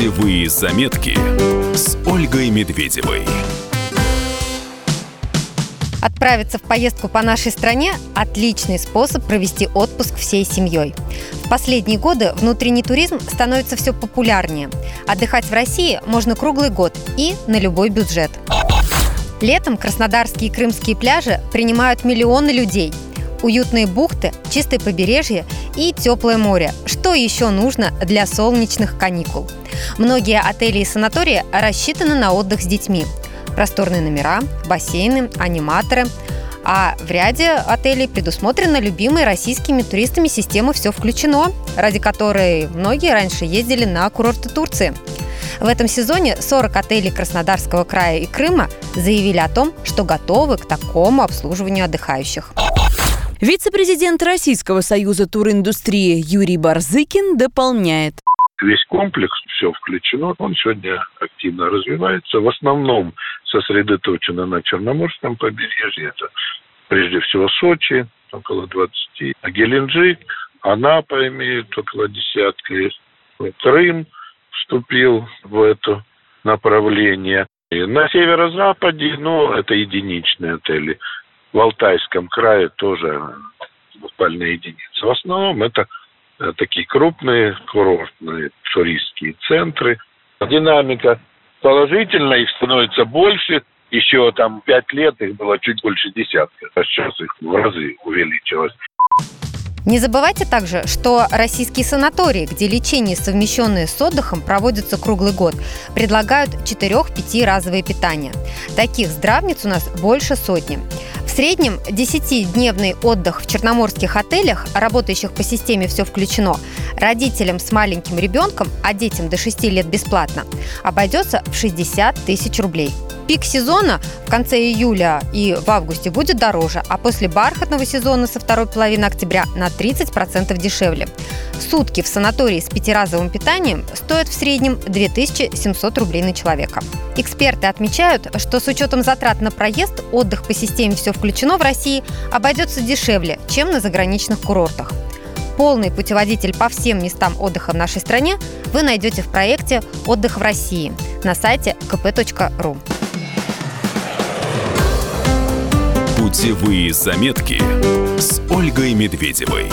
Путевые заметки с Ольгой Медведевой. Отправиться в поездку по нашей стране – отличный способ провести отпуск всей семьей. В последние годы внутренний туризм становится все популярнее. Отдыхать в России можно круглый год и на любой бюджет. Летом краснодарские и крымские пляжи принимают миллионы людей. Уютные бухты, чистое побережье и теплое море. Что еще нужно для солнечных каникул? Многие отели и санатории рассчитаны на отдых с детьми. Просторные номера, бассейны, аниматоры. А в ряде отелей предусмотрена любимой российскими туристами система «Все включено», ради которой многие раньше ездили на курорты Турции. В этом сезоне 40 отелей Краснодарского края и Крыма заявили о том, что готовы к такому обслуживанию отдыхающих. Вице-президент Российского союза туриндустрии Юрий Барзыкин дополняет. Весь комплекс, все включено, он сегодня активно развивается. В основном сосредоточено на Черноморском побережье. Это прежде всего Сочи, около 20, а Геленджик, Анапа имеет около десятка, Крым вступил в это направление. И на северо-западе, ну, это единичные отели в Алтайском крае тоже буквально единицы. В основном это э, такие крупные курортные туристские центры. Динамика положительная, их становится больше. Еще там пять лет их было чуть больше десятка, а сейчас их в разы увеличилось. Не забывайте также, что российские санатории, где лечение, совмещенное с отдыхом, проводится круглый год, предлагают 4-5 разовые питания. Таких здравниц у нас больше сотни. В среднем 10-дневный отдых в черноморских отелях, работающих по системе «Все включено», родителям с маленьким ребенком, а детям до 6 лет бесплатно, обойдется в 60 тысяч рублей. Пик сезона в конце июля и в августе будет дороже, а после бархатного сезона со второй половины октября на 30% дешевле. Сутки в санатории с пятиразовым питанием стоят в среднем 2700 рублей на человека. Эксперты отмечают, что с учетом затрат на проезд, отдых по системе «Все включено» в России обойдется дешевле, чем на заграничных курортах. Полный путеводитель по всем местам отдыха в нашей стране вы найдете в проекте «Отдых в России» на сайте kp.ru. Путевые заметки с Ольгой Медведевой.